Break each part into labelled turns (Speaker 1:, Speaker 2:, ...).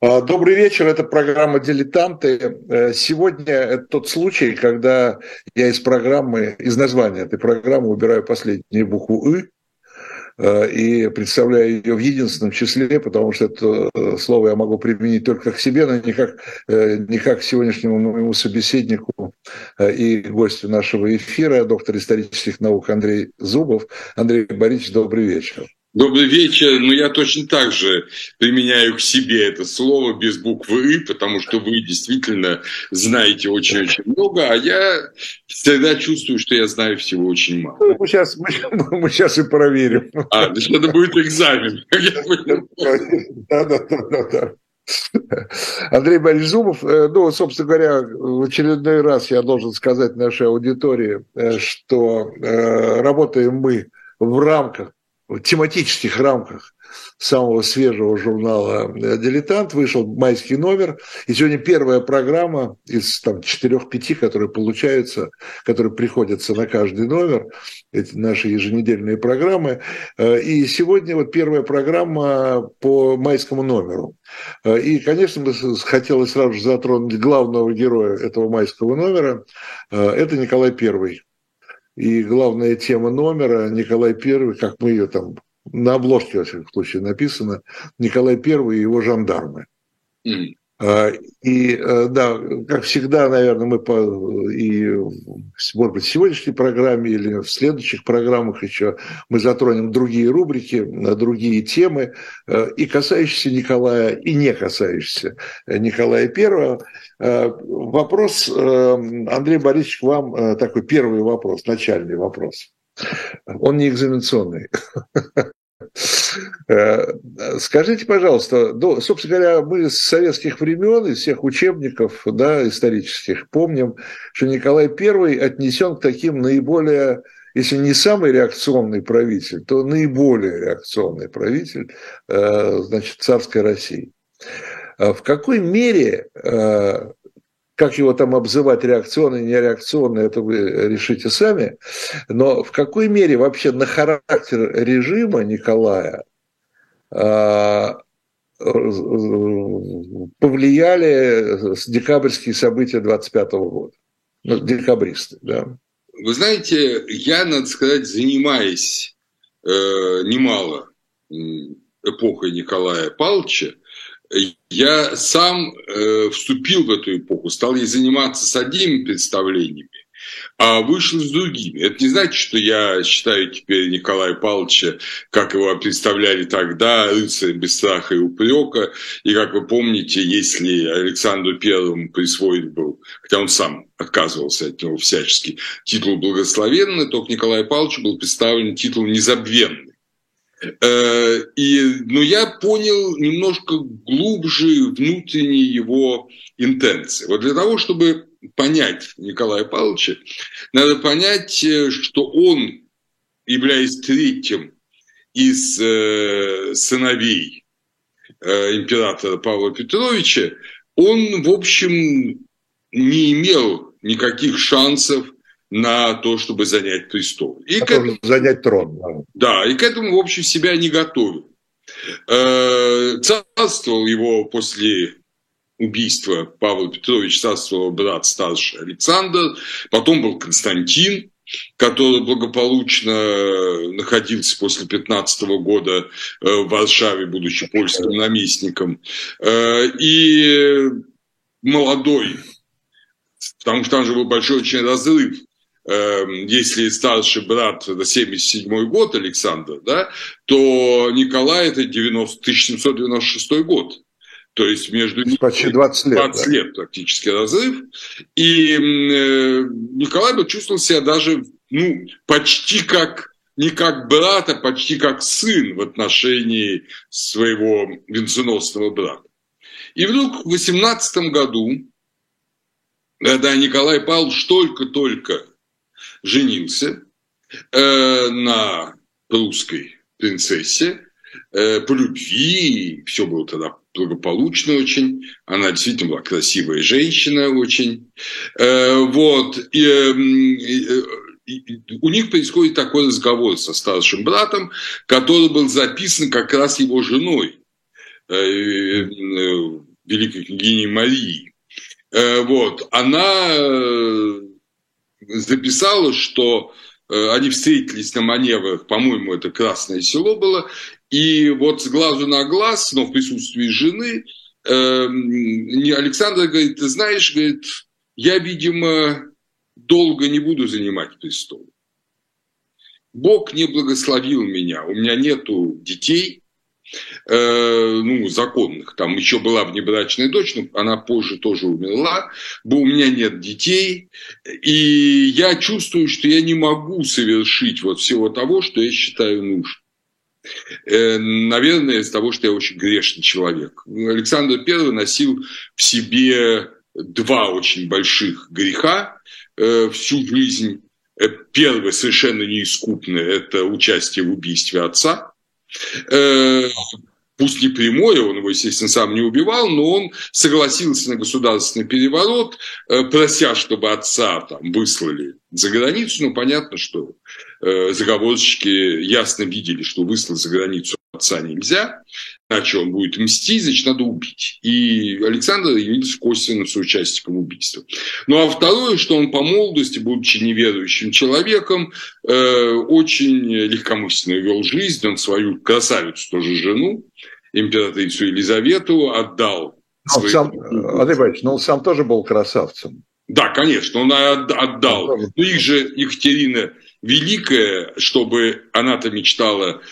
Speaker 1: А, добрый вечер, это программа «Дилетанты». Э, сегодня это тот случай, когда я из программы, из названия этой программы убираю последнюю букву «ы», э, и представляю ее в единственном числе, потому что это э, слово я могу применить только к себе, но не как, не как к сегодняшнему моему собеседнику и гостю нашего эфира, доктор исторических наук Андрей Зубов. Андрей Борисович, добрый вечер.
Speaker 2: Добрый вечер. Ну, я точно так же применяю к себе это слово без буквы «и», потому что вы действительно знаете очень-очень много, а я всегда чувствую, что я знаю всего очень мало.
Speaker 1: Ну, мы сейчас, мы, мы сейчас и проверим.
Speaker 2: А, значит, это будет экзамен.
Speaker 1: Да, да, да, да. Андрей Борисович Зубов, э, ну, собственно говоря, в очередной раз я должен сказать нашей аудитории, э, что э, работаем мы в рамках тематических рамках самого свежего журнала «Дилетант» вышел майский номер, и сегодня первая программа из там четырех-пяти, которые получаются, которые приходятся на каждый номер, эти наши еженедельные программы, и сегодня вот первая программа по майскому номеру. И, конечно, хотелось сразу же затронуть главного героя этого майского номера, это Николай Первый и главная тема номера Николай I, как мы ее там на обложке, во всяком случае, написано, Николай I и его жандармы. Mm. И э, да, как всегда, наверное, мы по, и, может быть, в сегодняшней программе или в следующих программах еще мы затронем другие рубрики, э, другие темы, э, и касающиеся Николая, и не касающиеся Николая Первого. Вопрос, Андрей Борисович, к вам такой первый вопрос, начальный вопрос. Он не экзаменационный. Э, скажите, пожалуйста, ну, собственно говоря, мы с советских времен, из всех учебников да, исторических помним, что Николай I отнесен к таким наиболее, если не самый реакционный правитель, то наиболее реакционный правитель э, значит, царской России. А в какой мере э, как его там обзывать, реакционный, нереакционный, это вы решите сами. Но в какой мере вообще на характер режима Николая а, повлияли декабрьские события 25 года? Ну, декабристы, да.
Speaker 2: Вы знаете, я, надо сказать, занимаясь э, немало эпохой Николая Павловича, я сам э, вступил в эту эпоху, стал ей заниматься с одними представлениями, а вышел с другими. Это не значит, что я считаю теперь Николая Павловича, как его представляли тогда, рыцарем без страха и упрека. И, как вы помните, если Александру Первому присвоен был, хотя он сам отказывался от него всячески, титул благословенный, то к Николаю Павловичу был представлен титул незабвенный. Э, и, но я понял немножко глубже внутренние его интенции. Вот для того, чтобы понять Николая Павловича, надо понять, э, что он, являясь третьим из э, сыновей императора Павла Петровича, он, в общем, не имел никаких шансов на то, чтобы занять престол.
Speaker 1: И к этому, занять трон.
Speaker 2: Да. да, и к этому, в общем, себя не готовил. Э, царствовал его после убийства Павла Петровича, царствовал брат старший Александр, потом был Константин, который благополучно находился после 15 года э, в Варшаве, будучи польским наместником. Э, и молодой, потому что там же был большой очень разрыв если старший брат это 77 год Александр, да, то Николай это 90, 1796 год. То есть между ними
Speaker 1: почти 20 лет,
Speaker 2: 20 да. лет практически разрыв. И э, Николай бы чувствовал себя даже ну, почти как не как брат, а почти как сын в отношении своего венценосного брата. И вдруг в 18 году, когда Николай Павлович только-только женился э, на русской принцессе э, по любви, все было тогда благополучно очень, она действительно была красивая женщина очень, э, вот, и, э, у них происходит такой разговор со старшим братом, который был записан как раз его женой. Э, э, великой княгини Марии, вот, она записала, что они встретились на маневрах, по-моему, это Красное Село было, и вот с глазу на глаз, но в присутствии жены, Александр говорит, ты знаешь, говорит, я, видимо, долго не буду занимать престол. Бог не благословил меня, у меня нету детей, э, ну, законных. Там еще была внебрачная дочь, но она позже тоже умерла. У меня нет детей, и я чувствую, что я не могу совершить вот всего того, что я считаю нужным. Э, наверное, из того, что я очень грешный человек. Александр I носил в себе два очень больших греха э, всю жизнь. Э, первый совершенно неискупный – это участие в убийстве отца. Э, пусть не прямое, он его, естественно, сам не убивал, но он согласился на государственный переворот, прося, чтобы отца там выслали за границу. Ну, понятно, что заговорщики ясно видели, что выслать за границу отца нельзя иначе он будет мстить, значит, надо убить. И Александр явился косвенным соучастником убийства. Ну а второе, что он по молодости, будучи неверующим человеком, э, очень легкомысленно вел жизнь. Он свою красавицу, тоже жену, императрицу Елизавету, отдал.
Speaker 1: Но своим... сам, Андрей Борисович, но он сам тоже был красавцем.
Speaker 2: Да, конечно, он отдал. Но их же Екатерина Великая, чтобы она-то мечтала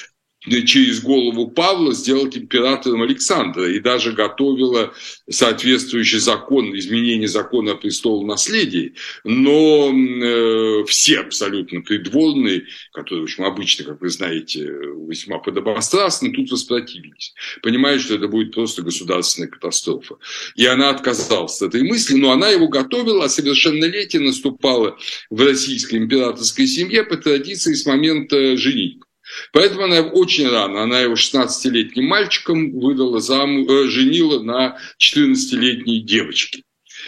Speaker 2: через голову Павла сделать императором Александра и даже готовила соответствующий закон, изменение закона о престолу наследии. Но э, все абсолютно придворные, которые, в общем, обычно, как вы знаете, весьма подобострастны, тут воспротивились. Понимают, что это будет просто государственная катастрофа. И она отказалась от этой мысли, но она его готовила, а совершеннолетие наступало в российской императорской семье по традиции с момента женитьбы. Поэтому она очень рано, она его 16-летним мальчиком выдала зам, э, женила на 14-летней девочке.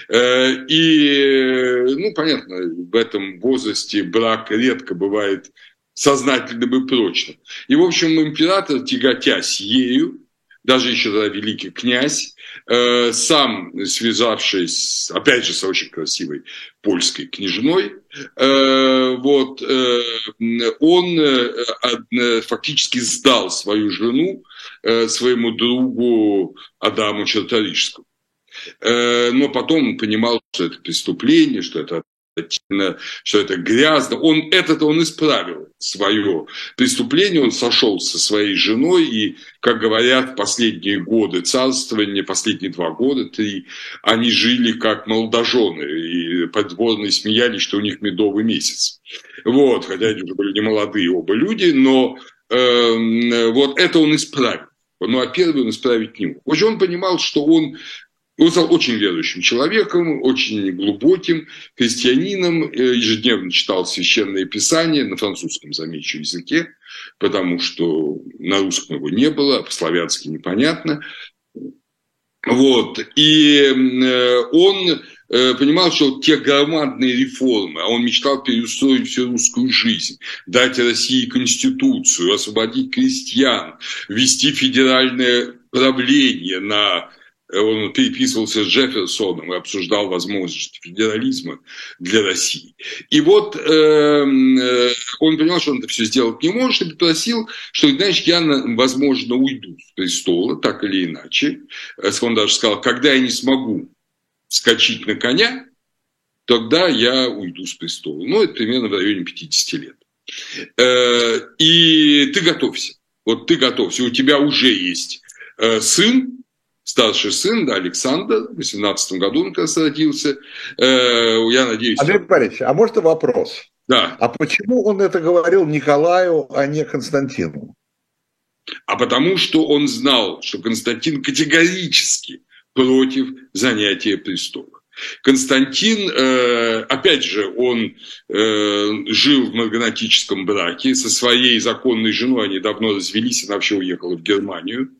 Speaker 2: Э, и, ну, понятно, в этом возрасте брак редко бывает сознательным и прочным. И, в общем, император, тяготясь ею, даже еще тогда великий князь, э, сам связавшись, опять же, с очень красивой польской княжной, э, вот, э, он фактически сдал свою жену своему другу Адаму Черторижскому. Но потом он понимал, что это преступление, что это что это грязно. Он это-то он исправил свое преступление, он сошел со своей женой, и, как говорят, последние годы царствования, последние два года, три, они жили как молодожены, и подворные смеялись, что у них медовый месяц. Вот, хотя они уже были не молодые оба люди, но э, вот это он исправил. Ну, а первый он исправить не мог. Уже он понимал, что он он стал очень верующим человеком, очень глубоким христианином, э, ежедневно читал священное писание на французском, замечу, языке, потому что на русском его не было, а по-славянски непонятно. Вот. И э, он э, понимал, что те громадные реформы, а он мечтал переустроить всю русскую жизнь, дать России конституцию, освободить крестьян, ввести федеральное правление на он переписывался с Джефферсоном и обсуждал возможности федерализма для России. И вот эм, э, он понял, что он это все сделать не может, и попросил, что, знаешь, я, возможно, уйду с престола, так или иначе. Э, он даже сказал, когда я не смогу скачать на коня, тогда я уйду с престола. Ну, это примерно в районе 50 лет. Э, и ты готовься. Вот ты готовься. У тебя уже есть э, сын, старший сын, да, Александр, в 18 году он как раз родился. Э, я надеюсь...
Speaker 1: Андрей Борисович, а может вопрос?
Speaker 2: Да.
Speaker 1: А почему он это говорил Николаю, а не Константину?
Speaker 2: А потому что он знал, что Константин категорически против занятия престола. Константин, э, опять же, он э, жил в марганатическом браке со своей законной женой, они давно развелись, она вообще уехала в Германию.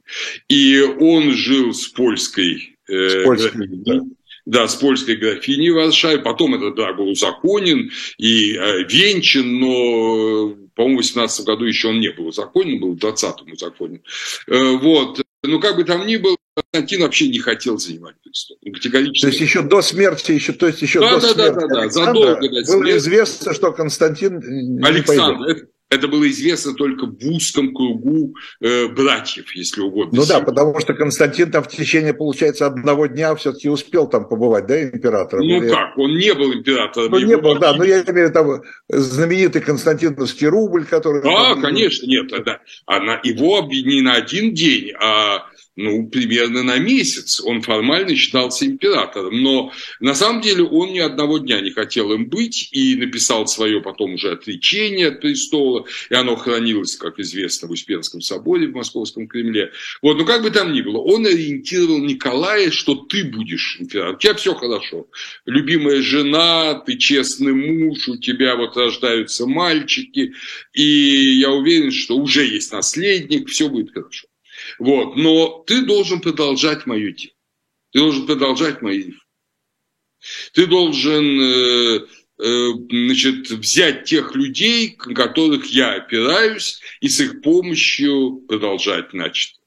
Speaker 2: И он жил с польской,
Speaker 1: э, с польской да.
Speaker 2: Да, с польской графиней в Варшаве. Потом этот брак был узаконен и венчан, но, по-моему, в 18 году еще он не был узаконен, был в 20-м узаконен. Вот. Но как бы там ни было, Константин вообще не хотел занимать престол.
Speaker 1: Категорически. То есть еще до смерти, еще, то есть еще да, до да, смерти да, да, да, задолго до смерти. Было известно, что Константин
Speaker 2: Александр, не пойдет. Это было известно только в узком кругу э, братьев, если угодно.
Speaker 1: Ну да, потому что Константин там в течение, получается, одного дня все-таки успел там побывать, да, императором?
Speaker 2: Ну Или... как, он не был императором.
Speaker 1: Ну не был, да, но я имею в виду знаменитый Константиновский рубль, который...
Speaker 2: Да, там... конечно, нет, да. Она, его обвинили не на один день, а ну, примерно на месяц. Он формально считался императором, но на самом деле он ни одного дня не хотел им быть и написал свое потом уже отречение от престола, и оно хранилось, как известно, в Успенском соборе в Московском Кремле. Вот, но как бы там ни было, он ориентировал Николая, что ты будешь императором, у тебя все хорошо. Любимая жена, ты честный муж, у тебя вот рождаются мальчики, и я уверен, что уже есть наследник, все будет хорошо. Вот. Но ты должен продолжать мое дело. Ты должен продолжать мои Ты должен э, э, значит, взять тех людей, на которых я опираюсь, и с их помощью продолжать начатое.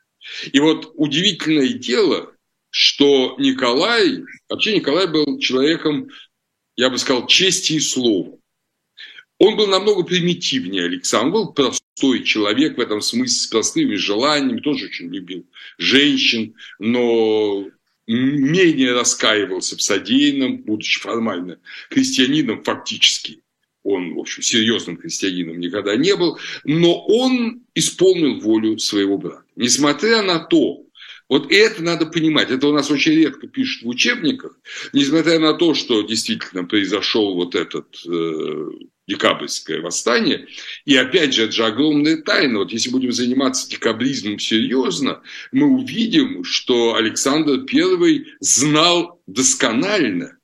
Speaker 2: И вот удивительное дело, что Николай, вообще Николай был человеком, я бы сказал, чести и слова. Он был намного примитивнее Александр, был простой человек в этом смысле, с простыми желаниями, тоже очень любил женщин, но менее раскаивался в содеянном, будучи формально христианином фактически. Он, в общем, серьезным христианином никогда не был, но он исполнил волю своего брата. Несмотря на то, вот это надо понимать. Это у нас очень редко пишут в учебниках. Несмотря на то, что действительно произошел вот этот э, декабрьское восстание. И опять же, это же огромная тайна. Вот если будем заниматься декабризмом серьезно, мы увидим, что Александр I знал досконально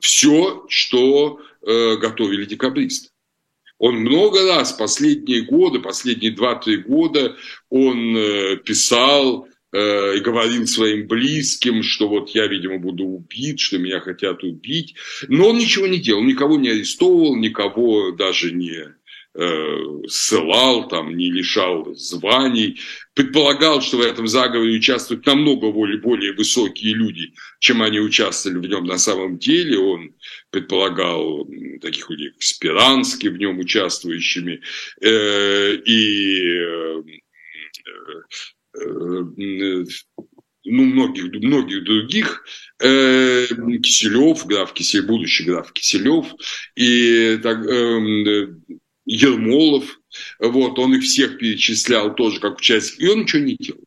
Speaker 2: все, что э, готовили декабристы. Он много раз, последние годы, последние 2-3 года, он э, писал Э, и говорил своим близким, что вот я, видимо, буду убит, что меня хотят убить. Но он ничего не делал, никого не арестовывал, никого даже не э, ссылал, там, не лишал званий. Предполагал, что в этом заговоре участвуют намного более, более высокие люди, чем они участвовали в нем на самом деле. Он предполагал таких людей, как Спиранский, в нем участвующими. Э, и ну, многих, многих других, э, Киселев, граф Киселев, будущий граф Киселев, и так, э, Ермолов, вот, он их всех перечислял тоже как участник, и он ничего не делал.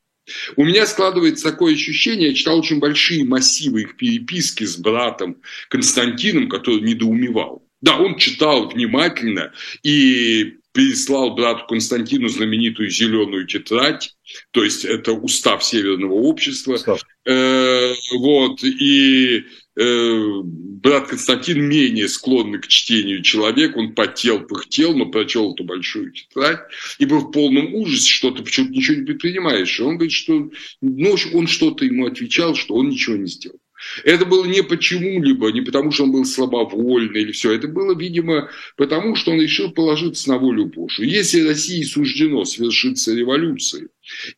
Speaker 2: У меня складывается такое ощущение, я читал очень большие массивы их переписки с братом Константином, который недоумевал. Да, он читал внимательно и переслал брату Константину знаменитую зеленую тетрадь, то есть это устав Северного общества. Э, вот, и э, брат Константин менее склонный к чтению человек, он потел, пыхтел, но прочел эту большую тетрадь и был в полном ужасе, что ты почему-то ничего не предпринимаешь. И он говорит, что ну, он что-то ему отвечал, что он ничего не сделал. Это было не почему-либо, не потому, что он был слабовольный или все. Это было, видимо, потому, что он решил положиться на волю Божию. Если России суждено свершиться революцией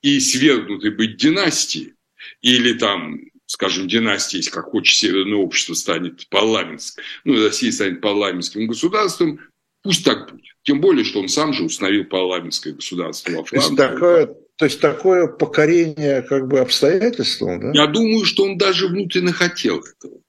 Speaker 2: и свергнутой быть династией, или там скажем, династия, если как хочет Северное общество, станет парламентским, ну, Россия станет парламентским государством, пусть так будет. Тем более, что он сам же установил парламентское государство во Франции.
Speaker 1: Такое, то есть такое покорение как бы обстоятельствам, да?
Speaker 2: Я думаю, что он даже внутренне хотел этого.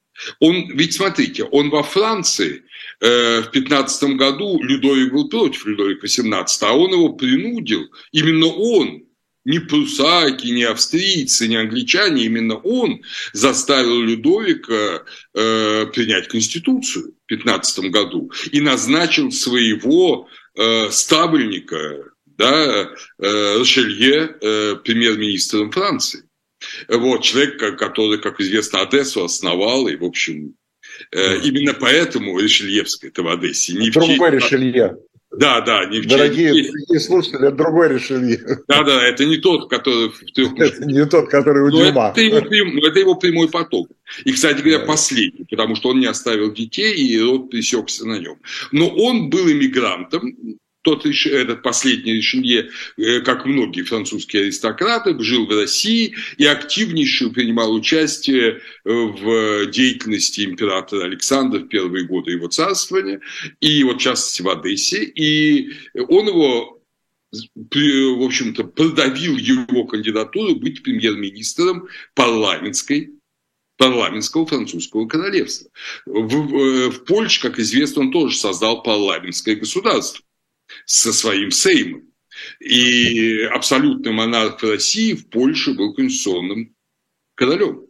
Speaker 2: Он, ведь смотрите, он во Франции э, в 15 году, Людовик был против Людовика XVIII, а он его принудил, именно он, не прусаки, не австрийцы, не англичане, именно он заставил Людовика э, принять Конституцию в 15 году и назначил своего э, стабильника, да, э, Ришелье э, премьер-министром Франции. Вот, человек, который, как известно, Одессу основал, и, в общем, э, именно поэтому Ришельевская это в Одессе.
Speaker 1: Не Другой в честь... Ришелье.
Speaker 2: Да, да, не
Speaker 1: в Дорогие, честь... слушатели, это другой Ришелье.
Speaker 2: Да, да, это не тот, который в трех
Speaker 1: Это не тот, который у Дюма.
Speaker 2: Это его, прям... это его прямой поток. И, кстати говоря, да. последний, потому что он не оставил детей, и род пресекся на нем. Но он был иммигрантом, тот этот последний Ришелье, э, как многие французские аристократы, жил в России и активнейше принимал участие в деятельности императора Александра в первые годы его царствования, и вот в частности в Одессе. И он его в общем-то, продавил его кандидатуру быть премьер-министром парламентской парламентского французского королевства. В, в Польше, как известно, он тоже создал парламентское государство со своим Сеймом. И абсолютный монарх России в Польше был конституционным королем.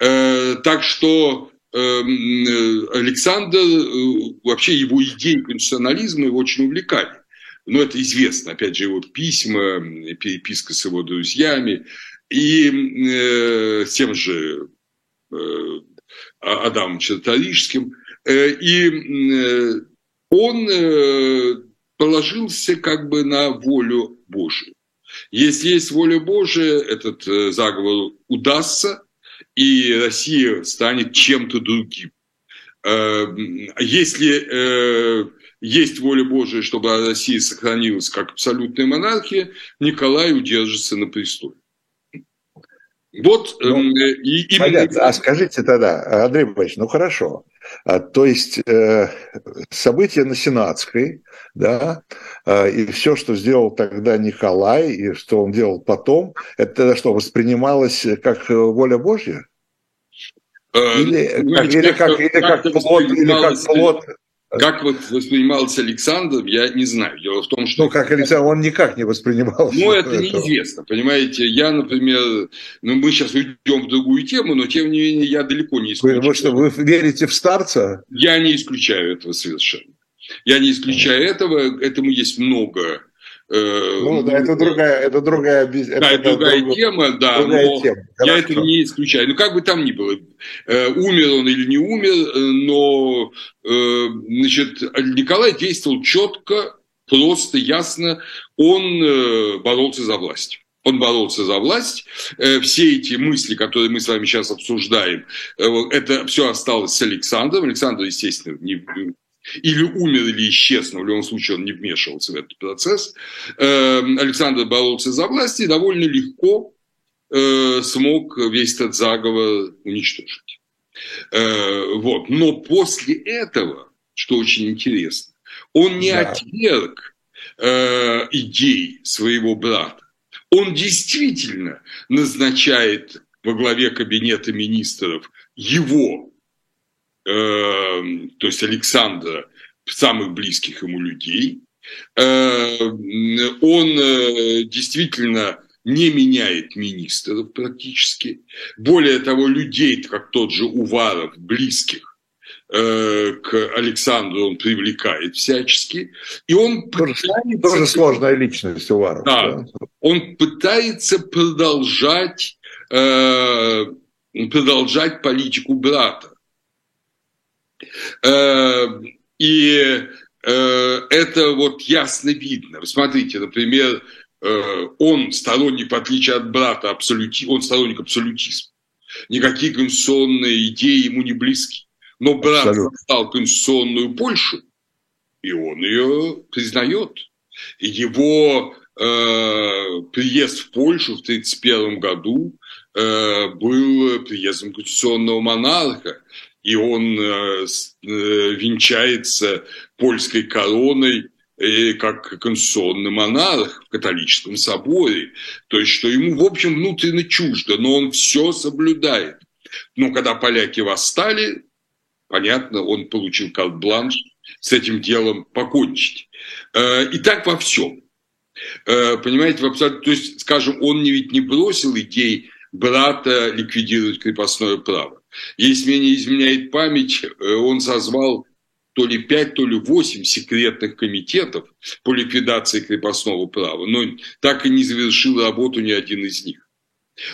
Speaker 2: Э, так что эм, Александр, э, вообще его идеи конституционализма его очень увлекали. Но это известно, опять же, его письма, переписка с его друзьями. И э, с тем же э, Адамом Черторижским. Э, и э, он э, положился как бы на волю Божию. Если есть воля Божия, этот заговор удастся, и Россия станет чем-то другим. Если есть воля Божия, чтобы Россия сохранилась как абсолютная монархия, Николай удержится на престоле.
Speaker 1: Вот, ну, э, и. Понятно. А скажите тогда, Андрей Борисович, ну хорошо, а, то есть э, события на Сенатской, да, э, и все, что сделал тогда Николай, и что он делал потом, это что, воспринималось как воля Божья? Э, или, как, или как, или как плод, или как плод
Speaker 2: как вот воспринимался Александр, я не знаю. Дело в том, что...
Speaker 1: Ну, как Александр, он никак не воспринимал.
Speaker 2: Ну, это этого. неизвестно, понимаете. Я, например, ну, мы сейчас уйдем в другую тему, но, тем не менее, я далеко не исключаю.
Speaker 1: Вы, что, вы верите в старца?
Speaker 2: Я не исключаю этого совершенно. Я не исключаю этого. Этому есть много
Speaker 1: ну да, это другая, это другая,
Speaker 2: да, это другая друг... тема, да, другая но тема. я это не исключаю. Ну как бы там ни было, э, умер он или не умер, э, но значит, Николай действовал четко, просто, ясно. Он боролся за власть. Он боролся за власть. Все эти мысли, которые мы с вами сейчас обсуждаем, это все осталось с Александром. Александр, естественно, не, или умер, или исчез, но в любом случае он не вмешивался в этот процесс. Эм, Александр боролся за власть и довольно легко э, смог весь этот заговор уничтожить. Э, вот. Но после этого, что очень интересно, он не да. отверг э, идей своего брата. Он действительно назначает во главе кабинета министров его то есть Александра, самых близких ему людей. Эм, он э, действительно не меняет министров практически. Более того, людей, как тот же Уваров, близких э, к Александру он привлекает всячески. И он
Speaker 1: тоже, пытается... Тоже сложная личность Уваров.
Speaker 2: Да, да. Он пытается продолжать, э, продолжать политику брата. Э, и э, это вот ясно видно. Смотрите, например, э, он сторонник, в отличие от брата, абсолюти... он сторонник абсолютизма. Никакие конституционные идеи ему не близки. Но брат Абсолютно. создал конституционную Польшу, и он ее признает. И его э, приезд в Польшу в 1931 году э, был приездом конституционного монарха и он э, э, венчается польской короной э, как конституционный монарх в католическом соборе. То есть, что ему, в общем, внутренне чуждо, но он все соблюдает. Но когда поляки восстали, понятно, он получил карт-бланш с этим делом покончить. И так во всем. Понимаете, в абсолютно, то есть, скажем, он ведь не бросил идей брата ликвидировать крепостное право. Если мне не изменяет память, э, он созвал то ли пять, то ли восемь секретных комитетов по ликвидации крепостного права, но так и не завершил работу ни один из них.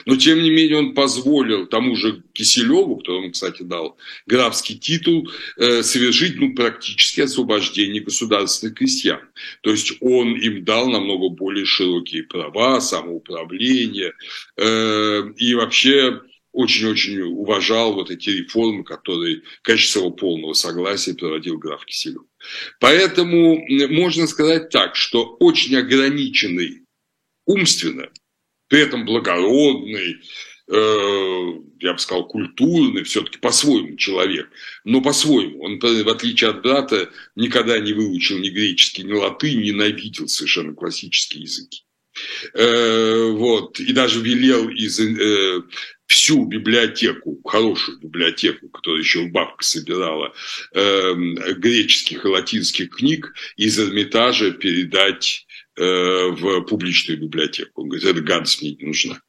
Speaker 2: Но, тем не менее, он позволил тому же Киселеву, которому, кстати, дал графский титул, э, совершить ну, практически освобождение государственных крестьян. То есть он им дал намного более широкие права, самоуправление. Э, и вообще очень-очень уважал вот эти реформы, которые качество полного согласия проводил граф Киселев. Поэтому можно сказать так, что очень ограниченный умственно, при этом благородный, э, я бы сказал, культурный, все-таки по-своему человек, но по-своему. Он, в отличие от брата, никогда не выучил ни греческий, ни латынь, ненавидел совершенно классические языки. Э, вот, и даже велел из, э, всю библиотеку, хорошую библиотеку, которую еще бабка собирала, э, греческих и латинских книг из Эрмитажа передать э, в публичную библиотеку. Он говорит, эта гадость мне не нужна.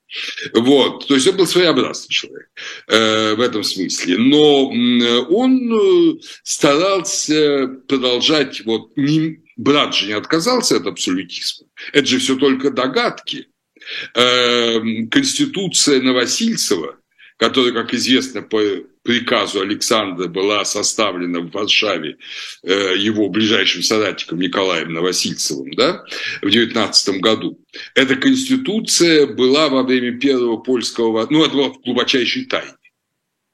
Speaker 2: Вот, то есть он был своеобразный человек э, в этом смысле. Но он э, старался продолжать, вот, не, брат же не отказался от абсолютизма. Это же все только догадки. Эм, конституция Новосильцева, которая, как известно, по приказу Александра была составлена в Варшаве э, его ближайшим соратником Николаем Новосильцевым да, в 19 году. Эта конституция была во время первого польского... Ну, это была в глубочайшей тайне.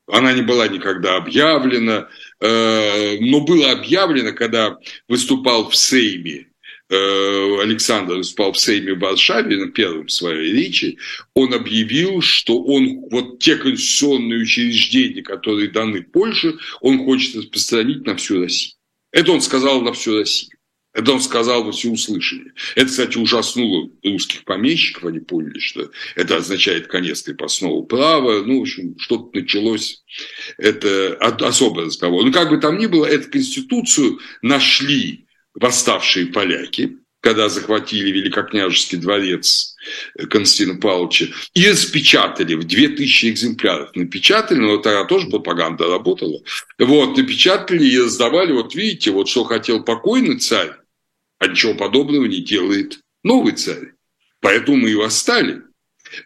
Speaker 2: Она не была никогда объявлена, но было объявлено, когда выступал в Сейме Э, Александр выступал в Сейме в Варшаве на первом своей речи, он объявил, что он вот те конституционные учреждения, которые даны Польше, он хочет распространить на всю Россию. Это он сказал на всю Россию. Это он сказал во всеуслышание. Это, кстати, ужаснуло русских помещиков. Они поняли, что это означает конец крепостного права. Ну, в общем, что-то началось. Это особый разговор. Но как бы там ни было, эту конституцию нашли восставшие поляки, когда захватили Великокняжеский дворец Константина Павловича, и распечатали в 2000 экземпляров. Напечатали, но тогда тоже пропаганда работала. Вот, напечатали и раздавали, вот видите, вот что хотел покойный царь, а ничего подобного не делает новый царь. Поэтому мы и восстали.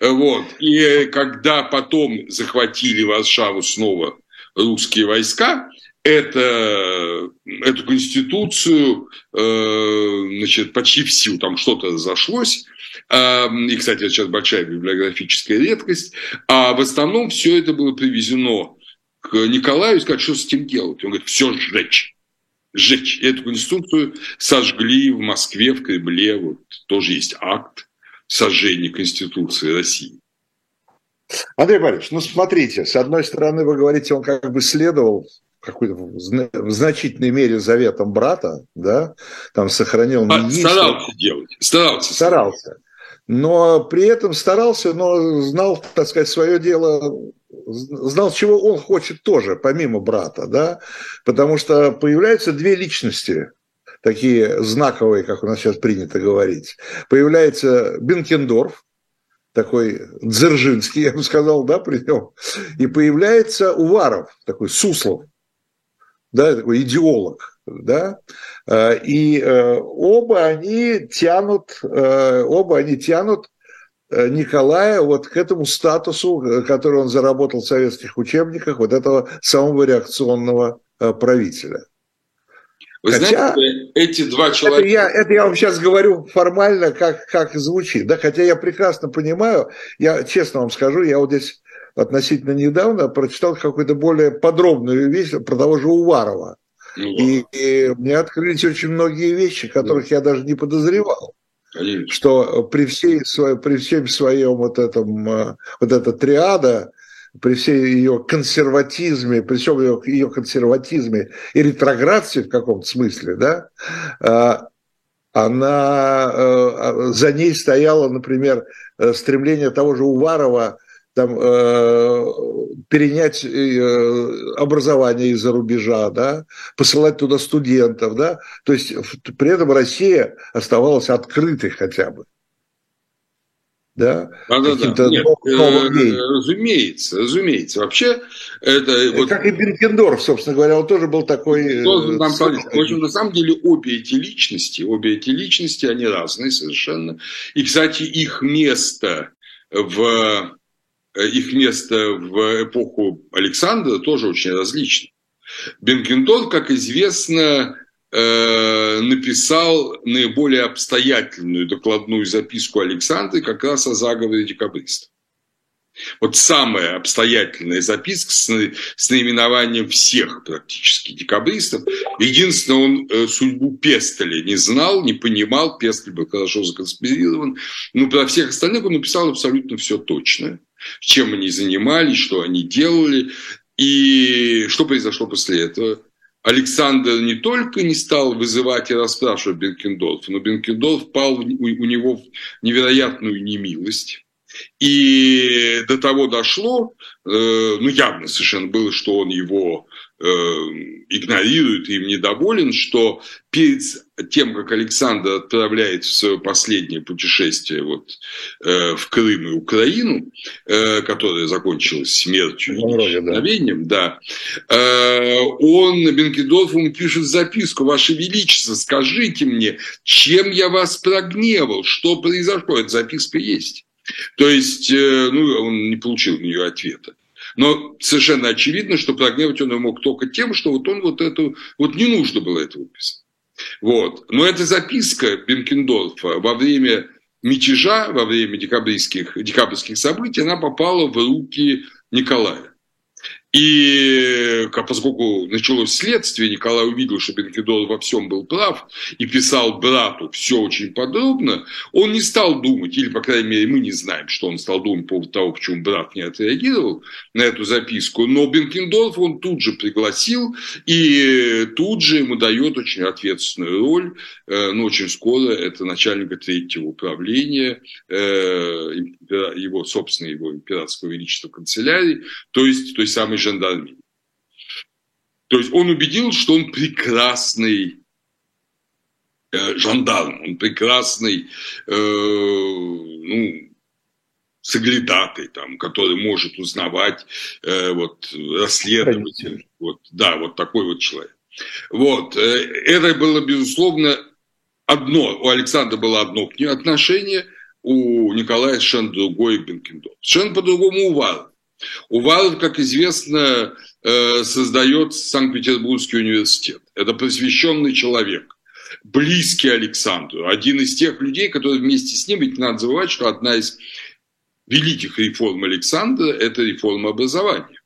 Speaker 2: Вот. И когда потом захватили Варшаву снова русские войска, это, эту конституцию э, значит, почти в силу, там что-то зашлось, э, и, кстати, это сейчас большая библиографическая редкость, а в основном все это было привезено к Николаю и сказать, что с этим делать. Он говорит, все сжечь. Сжечь. Эту конституцию сожгли в Москве, в Кремле, вот тоже есть акт сожжения Конституции России.
Speaker 1: Андрей Борисович, ну смотрите, с одной стороны, вы говорите, он как бы следовал какой-то в значительной мере заветом брата, да, там сохранил
Speaker 2: а, Старался делать, старался.
Speaker 1: Старался. Но при этом старался, но знал, так сказать, свое дело, знал, чего он хочет тоже, помимо брата, да, потому что появляются две личности, такие знаковые, как у нас сейчас принято говорить. Появляется Бенкендорф, такой Дзержинский, я бы сказал, да, при нем, и появляется Уваров, такой Суслов, да, такой идеолог, да, э, и э, оба они тянут, э, оба они тянут Николая вот к этому статусу, который он заработал в советских учебниках, вот этого самого реакционного правителя.
Speaker 2: Вы хотя, знаете, эти два человека...
Speaker 1: Это я, это я вам сейчас говорю формально, как, как звучит, да, хотя я прекрасно понимаю, я честно вам скажу, я вот здесь относительно недавно прочитал какую-то более подробную вещь про того же Уварова. Ну, и, и мне открылись очень многие вещи, которых я даже не подозревал. Конечно. Что при, всей, при всем своем вот этом, э, вот эта триада, при всей ее консерватизме, при всем ее, ее консерватизме и ретрограции в каком-то смысле, да, э, она, э, за ней стояло, например, стремление того же Уварова там, э, перенять э, образование из-за рубежа, да, посылать туда студентов, да, то есть при этом Россия оставалась открытой хотя бы.
Speaker 2: Да, да, да, да. Нет, э, разумеется, разумеется. Вообще, это...
Speaker 1: Э, вот... Как и Бенкендорф, собственно говоря, он тоже был такой...
Speaker 2: Тоже там, в общем, на самом деле, обе эти личности, обе эти личности, они разные совершенно. И, кстати, их место в Э, их место в эпоху Александра тоже очень различно. Бенкендорф, как известно, э, написал наиболее обстоятельную докладную записку Александра как раз о заговоре декабристов. Вот самая обстоятельная записка с, с наименованием всех практически декабристов. Единственное, он э, судьбу Пестеля не знал, не понимал. Пестель был хорошо законспирирован. Но про всех остальных он написал абсолютно все точно. Чем они занимались, что они делали. И что произошло после этого? Александр не только не стал вызывать и расспрашивать Бенкендорфа, но Бенкендорф пал у него в невероятную немилость и до того дошло, э, ну явно совершенно было, что он его э, игнорирует и им недоволен, что перед тем, как Александр отправляет в свое последнее путешествие вот, э, в Крым и Украину, которое закончилось смертью и исчезновением, да. да, он Бенкендорфу пишет записку, «Ваше Величество, скажите мне, чем я вас прогневал, что произошло?» Эта записка есть. То есть, э, ну, он не получил на нее ответа. Но совершенно очевидно, что прогневать он мог только тем, что вот он вот эту, вот не нужно было этого писать. Вот. Но эта записка Бенкендорфа во время мятежа, во время декабрьских, декабрьских событий, она попала в руки Николая. И поскольку началось следствие, Николай увидел, что Бенкендорф во всем был прав и писал брату все очень подробно, он не стал думать, или, по крайней мере, мы не знаем, что он стал думать по поводу того, почему брат не отреагировал на эту записку, но Бенкендорф он тут же пригласил, и тут же ему дает очень ответственную роль, э, ну, очень скоро это начальника третьего управления, э, его, собственно, его императорского величества канцелярии, то есть той самой жандармерии. То есть он убедил, что он прекрасный э, жандарм, он прекрасный, э, ну, соглядатый, там, который может узнавать, э, вот, расследователь. Вот, да, вот такой вот человек. Вот. Э, это было, безусловно, одно. У Александра было одно к ней отношение, у Николая совершенно другое Бенкендорф. Совершенно по-другому Уваров. Уваров, как известно, э, создает Санкт-Петербургский университет. Это посвященный человек, близкий Александру, один из тех людей, которые вместе с ним, ведь надо забывать, что одна из великих реформ Александра – это реформа образования.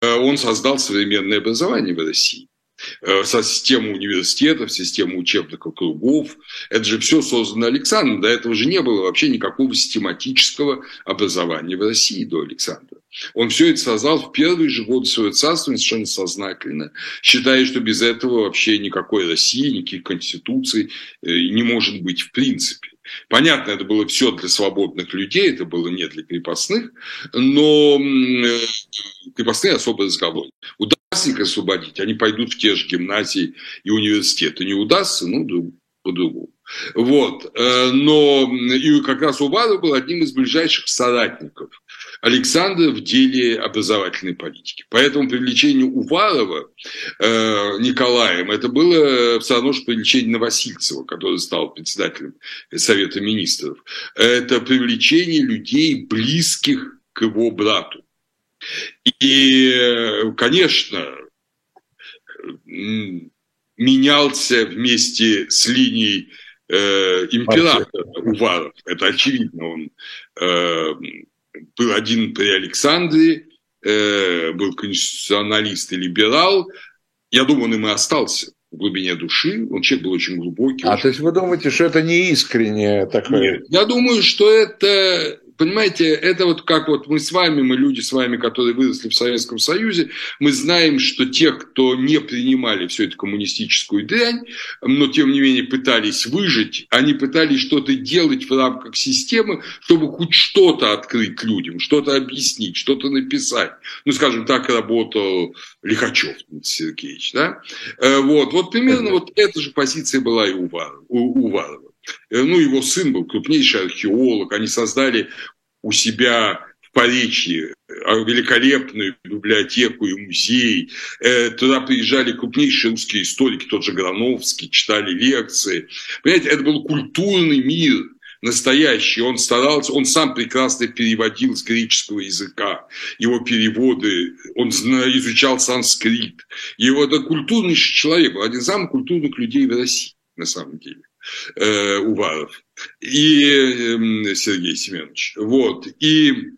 Speaker 2: Э, он создал современное образование в России. Э, со системой университетов, системой учебных кругов. Это же все создано Александром. До этого же не было вообще никакого систематического образования в России до Александра. Он все это создал в первые же годы своего царства совершенно сознательно, считая, что без этого вообще никакой России, никаких конституций э, не может быть в принципе. Понятно, это было все для свободных людей, это было не для крепостных, но э, крепостные особо разговор. Удастся их освободить, они пойдут в те же гимназии и университеты. Не удастся, ну, по-другому. Вот. Э, но и как раз Уваров был одним из ближайших соратников Александра в деле образовательной политики. Поэтому привлечение Уварова э, Николаем, это было все равно, что привлечение Новосильцева, который стал председателем Совета Министров. Это привлечение людей, близких к его брату. И, конечно, менялся вместе с линией э, императора Уваров. Это очевидно. Он э, был один при Александре, э, был конституционалист и либерал. Я думаю, он им и остался в глубине души. Он человек был очень глубокий.
Speaker 1: А
Speaker 2: очень...
Speaker 1: то есть вы думаете, что это не искреннее такое?
Speaker 2: Нет, я думаю, что это Понимаете, это вот как вот мы с вами, мы люди с вами, которые выросли в Советском Союзе, мы знаем, что тех, кто не принимали всю эту коммунистическую дрянь, но тем не менее пытались выжить, они пытались что-то делать в рамках системы, чтобы хоть что-то открыть людям, что-то объяснить, что-то написать. Ну, скажем, так работал Лихачев Сергеевич, да? Э, вот, вот примерно вот эта же позиция была и у Уварова. Э, ну, его сын был крупнейший археолог, они создали у себя в Поречье э, великолепную библиотеку и музей. Э, туда приезжали крупнейшие русские историки, тот же Грановский, читали лекции. Понимаете, это был культурный мир, настоящий. Он старался, он сам прекрасно переводил с греческого языка. Его переводы, он изучал санскрит. Его это культурный человек, был один из самых культурных людей в России, на самом деле э, Уваров и э, Сергей Семенович. Вот. И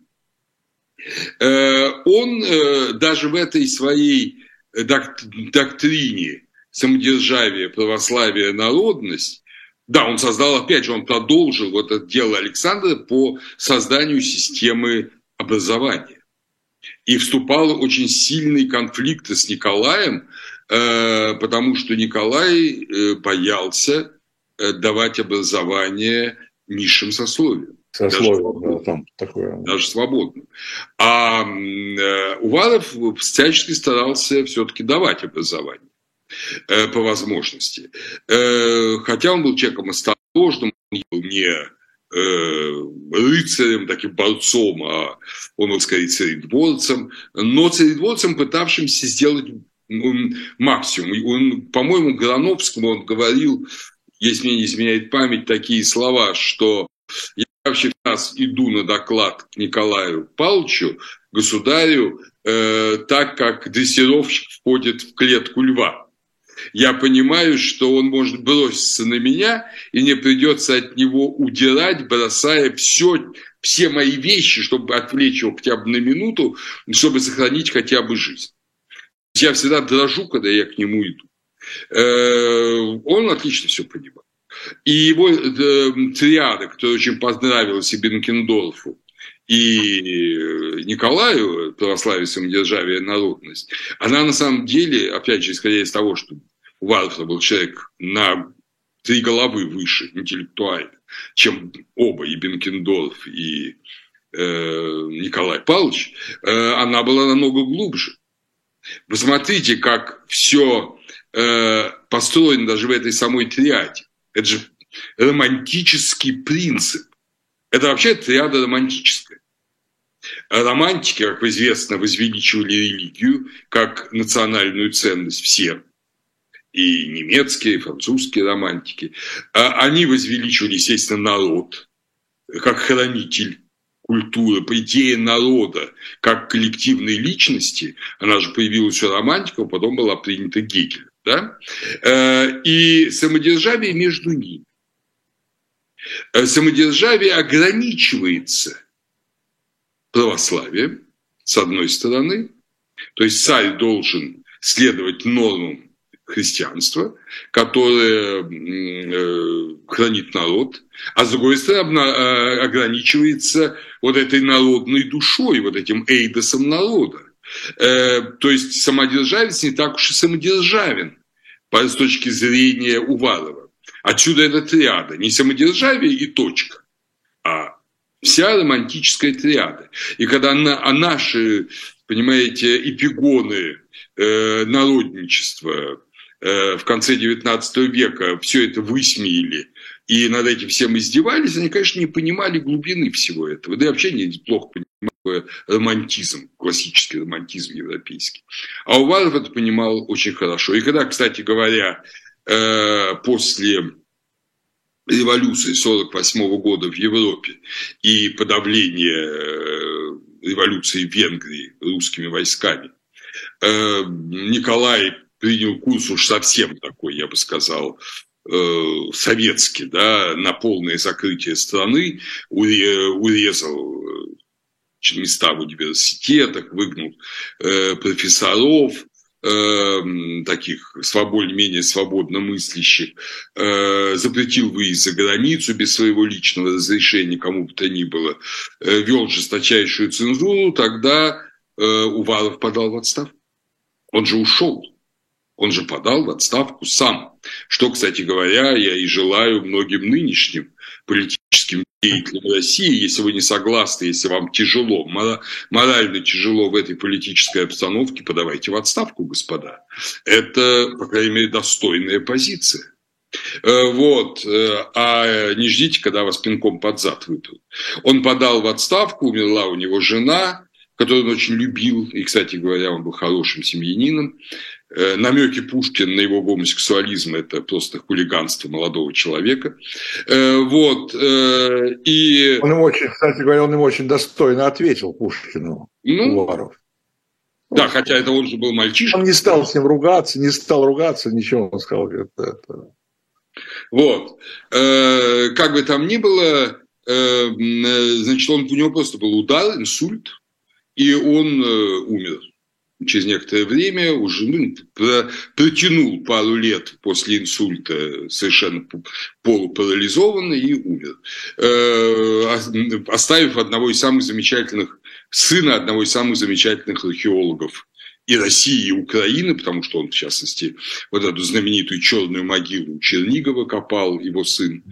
Speaker 2: он даже в этой своей доктрине самодержавия, православия, народность, да, он создал, опять же, он продолжил вот это дело Александра по созданию системы образования. И вступал очень сильные конфликты с Николаем, потому что Николай боялся давать образование низшим сословиям. Сословием, даже, да, там такое. Даже свободным. А э, Уваров всячески старался все-таки давать образование э, по возможности. Э, хотя он был человеком осторожным, он был не рыцарем, таким борцом, а он, вот сказать, царедворцем, но царедворцем, пытавшимся сделать максимум. Он, по-моему, Грановскому он говорил, если мне не изменяет память, такие слова, что я вообще раз иду на доклад к Николаю Павловичу, государю, э, так как дрессировщик входит в клетку льва. Я понимаю, что он может броситься на меня, и мне придется от него удирать, бросая все, все мои вещи, чтобы отвлечь его хотя бы на минуту, чтобы сохранить хотя бы жизнь. Я всегда дрожу, когда я к нему иду. Э, он отлично все понимал. И его э, триада, которая очень понравилась и Бенкендорфу, и э, Николаю, православие, самодержавие, народность, она на самом деле, опять же, исходя из того, что Вальфа был человек на три головы выше интеллектуально, чем оба, и Бенкендорф, и э, Николай Павлович, э, она была намного глубже. Посмотрите, как все э, построено даже в этой самой триаде. Это же романтический принцип. Это вообще триада романтическая. Романтики, как известно, возвеличивали религию как национальную ценность всех. И немецкие, и французские романтики. А они возвеличивали, естественно, народ как хранитель культуры, по идее народа, как коллективной личности, она же появилась у романтиков, потом была принята Гегелем да? Э, и самодержавие между ними. Э, самодержавие ограничивается православием, с одной стороны, то есть царь должен следовать нормам христианства, которое э, хранит народ, а с другой стороны ограничивается вот этой народной душой, вот этим эйдосом народа. Э, то есть самодержавец не так уж и самодержавен с точки зрения Уварова. Отсюда эта триада. Не самодержавие и точка, а вся романтическая триада. И когда на, а наши, понимаете, эпигоны э, народничества э, в конце XIX века все это высмеяли и над этим всем издевались, они, конечно, не понимали глубины всего этого. Да и вообще не плохо понимали романтизм, классический романтизм европейский. А Уваров это понимал очень хорошо. И когда, кстати говоря, э, после революции 1948 года в Европе и подавления э, революции в Венгрии русскими войсками, э, Николай принял курс уж совсем такой, я бы сказал, советский, да, на полное закрытие страны, урезал места в университетах, выгнал э, профессоров, таких более-менее свободно мыслящих, запретил выезд за границу без своего личного разрешения кому бы то ни было, вел жесточайшую цензуру, тогда Уваров подал в отставку. Он же ушел. Он же подал в отставку сам. Что, кстати говоря, я и желаю многим нынешним политическим деятелям России, если вы не согласны, если вам тяжело, морально тяжело в этой политической обстановке, подавайте в отставку, господа. Это, по крайней мере, достойная позиция. Э, вот, э, а не ждите, когда вас пинком под зад выпьют. Он подал в отставку, умерла у него жена, которую он очень любил, и, кстати говоря, он был хорошим семьянином. Э, намеки Пушкина на его гомосексуализм – это просто хулиганство молодого человека. Э, вот. Э, и...
Speaker 1: Он ему очень, кстати говоря, он ему очень достойно ответил Пушкину, ну, Уваров.
Speaker 2: Да, хотя это он же был мальчишка.
Speaker 1: Он не стал с ним ругаться, не стал ругаться, ничего, он сказал, это, это...
Speaker 2: Вот. Как бы там ни было, значит, он, у него просто был удар, инсульт, и он умер через некоторое время уже ну, протянул пару лет после инсульта совершенно полупарализованный и умер, оставив одного из самых замечательных, сына одного из самых замечательных археологов и России, и Украины, потому что он, в частности, вот эту знаменитую черную могилу Чернигова копал, его сын.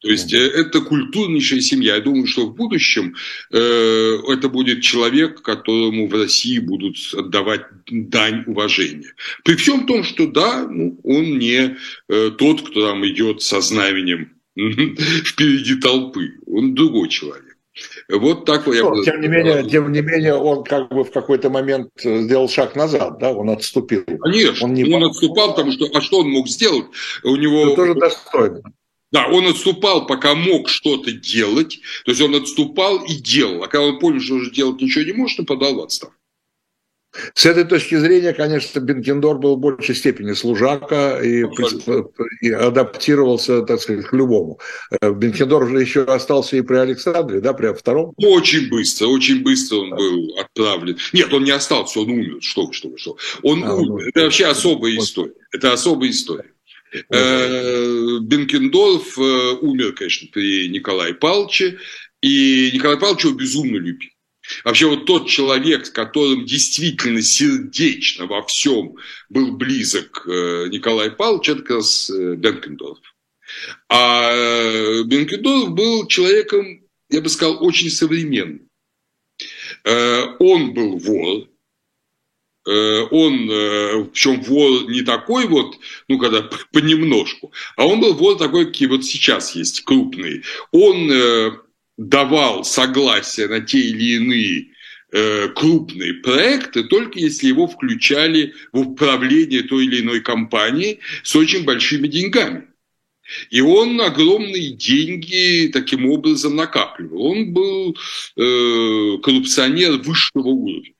Speaker 2: То есть э, это культурнейшая семья. Я думаю, что в будущем э, это будет человек, которому в России будут отдавать дань уважения. При всем том, что да, ну, он не э, тот, кто там идет со знаменем впереди толпы. Он другой человек. Вот так вот я
Speaker 1: Но, тем, не менее, тем не менее, он как бы в какой-то момент сделал шаг назад, да, он отступил.
Speaker 2: Конечно, он, не он отступал, потому что, а что он мог сделать? У него...
Speaker 1: Это тоже достойно.
Speaker 2: Да, он отступал, пока мог что-то делать, то есть он отступал и делал. А когда он понял, что уже делать ничего не может, он подал в отставку.
Speaker 1: С этой точки зрения, конечно, Бенкендор был в большей степени служака и, и адаптировался, так сказать, к любому. Э, Бенкендор же еще остался и при Александре, да, при втором?
Speaker 2: Очень быстро, очень быстро он был отправлен. Нет, он не остался, он умер. Что что что. Он а, умер. Ну, Это вообще особая вот. история. Это особая история. Э, Бенкендорф э, умер, конечно, при Николае Павловиче, и Николай Павлович его безумно любил. Вообще вот тот человек, с которым действительно сердечно во всем был близок э, Николай Павлович, это как раз э, Бенкендорф. А э, Бенкендорф был человеком, я бы сказал, очень современным. Он был вор, он, причем вор не такой вот, ну, когда понемножку, а он был вор такой, какие вот сейчас есть, крупный. Он давал согласие на те или иные э, крупные проекты, только если его включали в управление той или иной компании с очень большими деньгами. И он огромные деньги таким образом накапливал. Он был э, коррупционер высшего уровня.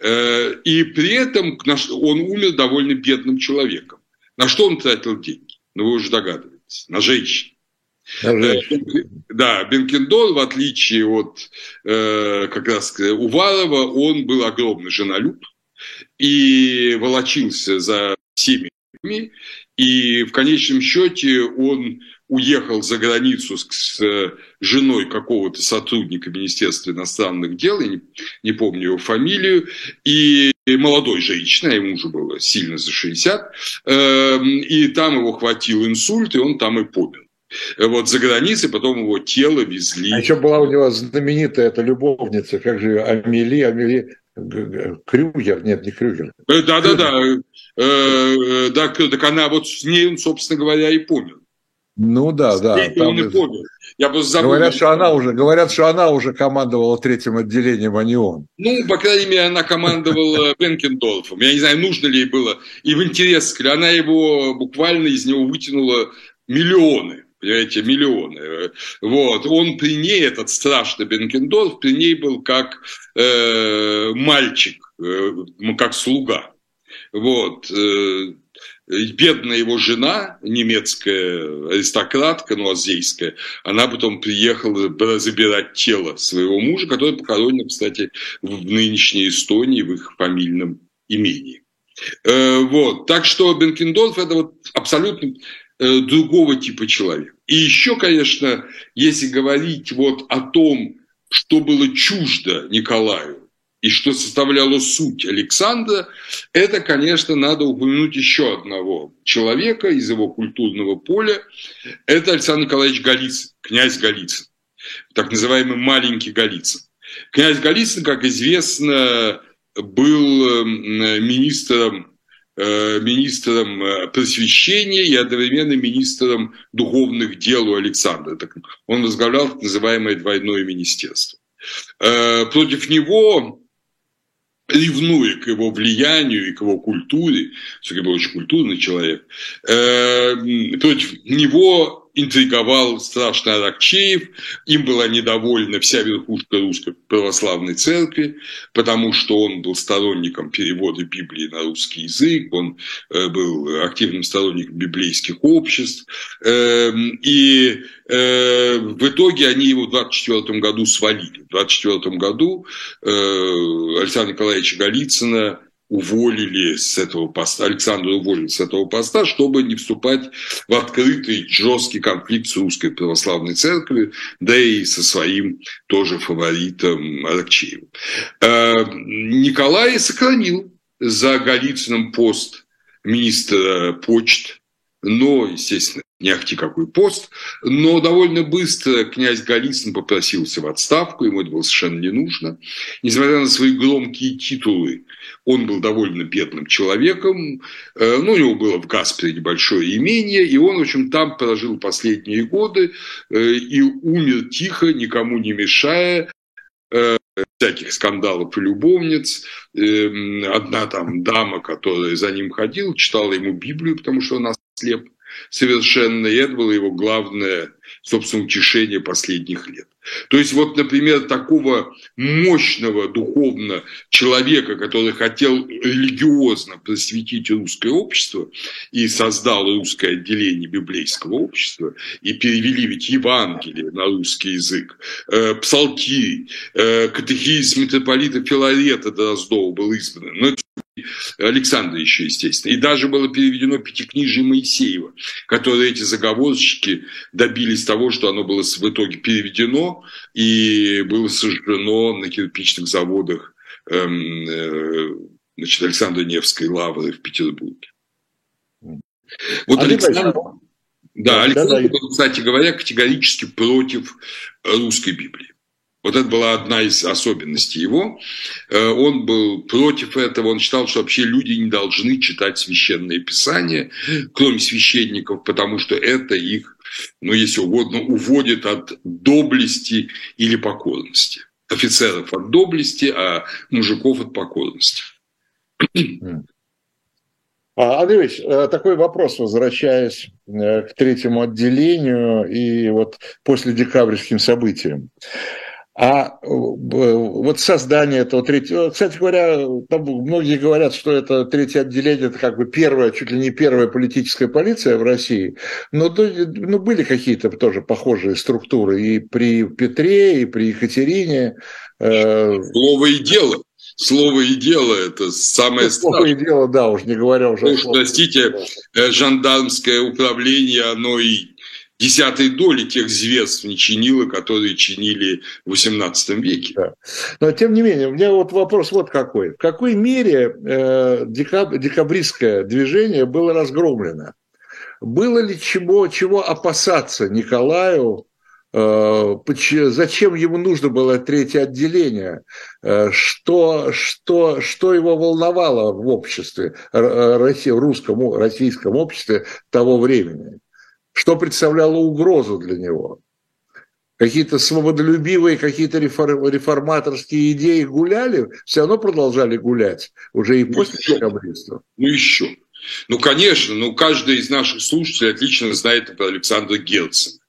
Speaker 2: Э, и при этом он умер довольно бедным человеком. На что он тратил деньги? Ну, вы уже догадываетесь. На женщин. Да, Бенкендор, в отличие от э, как раз Уварова, он был огромный женолюб и волочился за всеми и в конечном счете он уехал за границу с, с женой какого-то сотрудника Министерства иностранных дел, я не, не помню его фамилию, и молодой женщиной, ему уже было сильно за 60, э, и там его хватил инсульт, и он там и помер вот за границей, потом его тело везли.
Speaker 1: А еще была у него знаменитая эта любовница, как же Амели, Амели Крюгер, нет, не Крюгер.
Speaker 2: Да, да, да, э, да, так она вот с ней, собственно говоря, и помер.
Speaker 1: Ну да, с да.
Speaker 2: Он и помер. Я просто
Speaker 1: забыл. Говорят, что она уже, говорят, что она уже командовала третьим отделением, а не он.
Speaker 2: Ну, по крайней мере, она командовала Бенкендорфом. Я не знаю, нужно ли ей было. И в интерес, она его буквально из него вытянула миллионы понимаете, миллионы. Вот. Он при ней, этот страшный Бенкендорф, при ней был как э, мальчик, э, как слуга. Вот. Э, бедная его жена, немецкая аристократка, ну, азейская, она потом приехала забирать тело своего мужа, который похоронен, кстати, в нынешней Эстонии, в их фамильном имении. Э, вот. Так что Бенкендорф – это вот абсолютно другого типа человека. И еще, конечно, если говорить вот о том, что было чуждо Николаю и что составляло суть Александра, это, конечно, надо упомянуть еще одного человека из его культурного поля. Это Александр Николаевич Голицын, князь Голицын, так называемый маленький Голицын. Князь Голицын, как известно, был министром Э, министром э, просвещения и одновременно министром духовных дел у Александра. Он возглавлял так называемое двойное министерство. Э, против него ревнуя к его влиянию и к его культуре, все-таки был очень культурный человек, против него интриговал страшно Аракчеев, им была недовольна вся верхушка русской православной церкви, потому что он был сторонником перевода Библии на русский язык, он э, был активным сторонником библейских обществ, эм, и э, в итоге они его в 24 году свалили. В 24 году э, Александра Николаевича Голицына уволили с этого поста, Александра уволили с этого поста, чтобы не вступать в открытый жесткий конфликт с русской православной церковью, да и со своим тоже фаворитом Аракчеевым. Э, Николай сохранил за Голицыным пост министра почт, но, естественно, не ахти какой пост, но довольно быстро князь Голицын попросился в отставку, ему это было совершенно не нужно. Несмотря на свои громкие титулы, он был довольно бедным человеком, э, ну, у него было в Гаспре небольшое имение, и он, в общем, там прожил последние годы э, и умер тихо, никому не мешая, э, всяких скандалов и любовниц. Одна там дама, которая за ним ходила, читала ему Библию, потому что он ослеп совершенно, и это было его главное, собственно, утешение последних лет. То есть вот, например, такого мощного духовно человека, который хотел религиозно просветить русское общество и создал русское отделение библейского общества, и перевели ведь Евангелие на русский язык, э, псалки, э, катехизис митрополита Филарета Дроздова был избран. Но это Александра еще, естественно. И даже было переведено Пятикнижие Моисеева, которые эти заговорщики добились того, что оно было в итоге переведено и было сожжено на кирпичных заводах эм, э, значит, Александра Невской лавры в Петербурге. Вот Александр, да, Александр был, кстати говоря, категорически против русской Библии. Вот это была одна из особенностей его. Э, он был против этого, он считал, что вообще люди не должны читать священное писание, кроме священников, потому что это их, ну, если угодно, уводит от доблести или покорности. Офицеров от доблести, а мужиков от покорности.
Speaker 1: А, Андрей Ильич, э, такой вопрос, возвращаясь э, к третьему отделению и вот после декабрьским событиям. А э, вот создание этого третьего... Кстати говоря, там многие говорят, что это третье отделение, это как бы первая, чуть ли не первая политическая полиция в России. Но ну, были какие-то тоже похожие структуры и при Петре, и при Екатерине.
Speaker 2: Э, Слово и дело. Слово и дело – это самое ну,
Speaker 1: Слово и дело, да, уж не говоря уже.
Speaker 2: Уж, простите, э, жандармское управление, оно и десятой доли тех зверств не чинило, которые чинили в XVIII веке. Да.
Speaker 1: Но тем не менее, у меня вот вопрос вот какой. В какой мере э, декаб, декабристское движение было разгромлено? Было ли чего, чего опасаться Николаю? Э, зачем ему нужно было третье отделение? Э, что, что, что его волновало в обществе, в русском, российском обществе того времени? Что представляло угрозу для него. Какие-то свободолюбивые, какие-то реформаторские идеи гуляли, все равно продолжали гулять уже и ну, после декабристов.
Speaker 2: Ну еще. Ну, конечно, ну, каждый из наших слушателей отлично знает про Александра Герцена.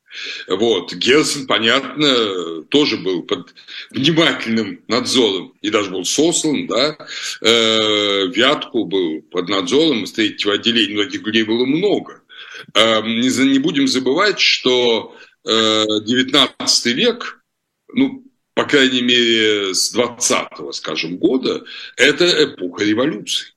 Speaker 2: Вот. Герцен, понятно, тоже был под внимательным надзором и даже был сослан, да. Э, Вятку был под надзором, из третьего отделения, но таких людей было много. Эм, не будем забывать, что 19 э, век, ну, по крайней мере, с 20-го, скажем, года, это эпоха революции.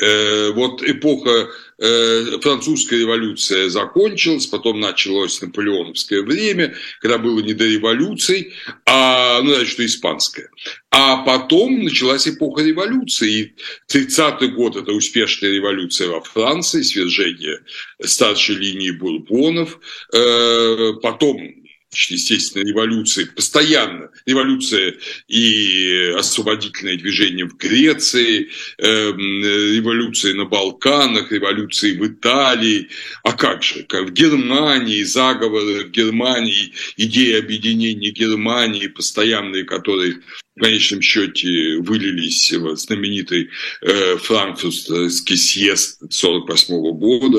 Speaker 2: Э, вот эпоха э, французская революция закончилась, потом началось наполеоновское время, когда было не до революций, а, ну, значит, что испанская. А потом началась эпоха революции. И 30-й год – это успешная революция во Франции, свержение старшей линии бурбонов. Э, потом естественно, революции, постоянно революция и освободительное движение в Греции, э, революции на Балканах, революции в Италии, а как же, как в Германии, заговоры в Германии, идеи объединения Германии, постоянные, которые в конечном счете вылились в знаменитый э, франкфуртский съезд 1948 года,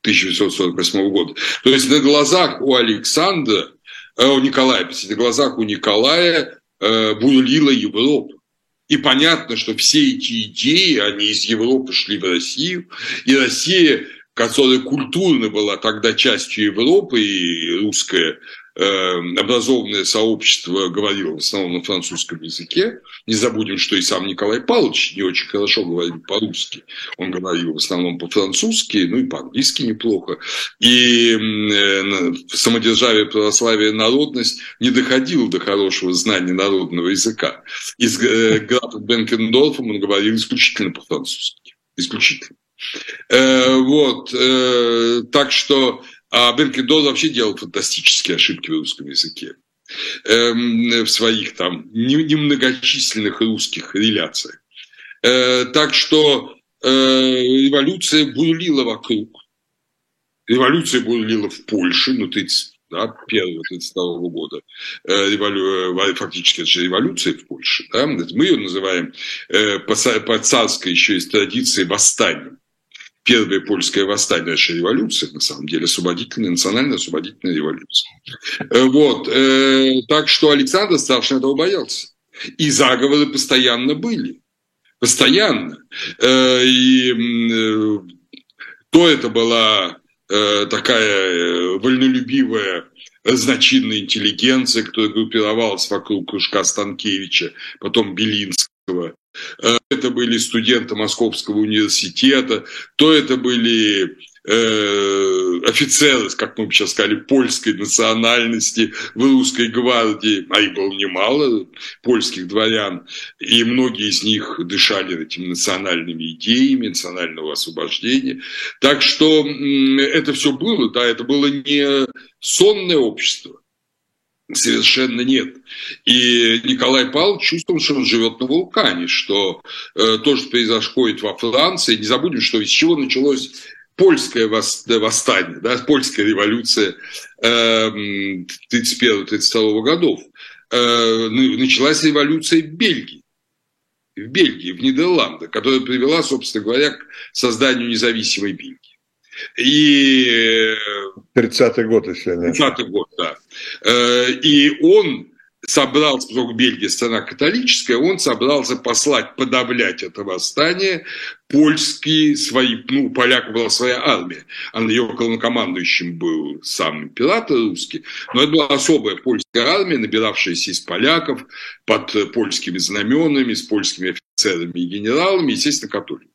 Speaker 2: 1948 года. То есть на глазах у Александра, у Николая, на глазах у Николая э, бурлила Европа. И понятно, что все эти идеи, они из Европы шли в Россию, и Россия, которая культурно была тогда частью Европы, и русская образованное сообщество говорило в основном на французском языке. Не забудем, что и сам Николай Павлович не очень хорошо говорил по-русски. Он говорил в основном по-французски, ну и по-английски неплохо. И э, самодержавие, православие, народность не доходило до хорошего знания народного языка. И с э, графом Бенкендорфом он говорил исключительно по-французски. Исключительно. Э, вот. Так что а Бенкендорф вообще делал фантастические ошибки в русском языке эм, в своих там немногочисленных русских реляциях. Э, так что э, революция бурлила вокруг. Революция бурлила в Польше, ну, 30, да, первого 32 года, э, револю... фактически это же революция в Польше. Да? Мы ее называем по царской еще из традиции восстанием первое польское восстание, наша революция, на самом деле, освободительная, национальная освободительная революция. Э, вот. Э, так что Александр страшно этого боялся. И заговоры постоянно были. Постоянно. Э, и то это была такая вольнолюбивая значительная интеллигенция, которая группировалась вокруг кружка Станкевича, потом Белинского, это были студенты Московского университета, то это были э, офицеры, как мы бы сейчас сказали, польской национальности в русской гвардии, а их было немало, польских дворян, и многие из них дышали этими национальными идеями, национального освобождения. Так что это все было, да, это было не сонное общество, Совершенно нет. И Николай Павлович чувствовал, что он живет на вулкане, что э, то, что произошло во Франции, не забудем, что из чего началось польское восстание, да, польская революция э, 31-32 годов. Э, началась революция в Бельгии, в Бельгии, в Нидерландах, которая привела, собственно говоря, к созданию независимой Бельгии.
Speaker 1: И... 30-й год, если
Speaker 2: не 30-й год, да. Э, и он собрался, поскольку Бельгия страна католическая, он собрался послать, подавлять это восстание польские свои, ну, у поляков была своя армия, а на ее главнокомандующим был сам император русский, но это была особая польская армия, набиравшаяся из поляков под польскими знаменами, с польскими офицерами и генералами, естественно, католиками.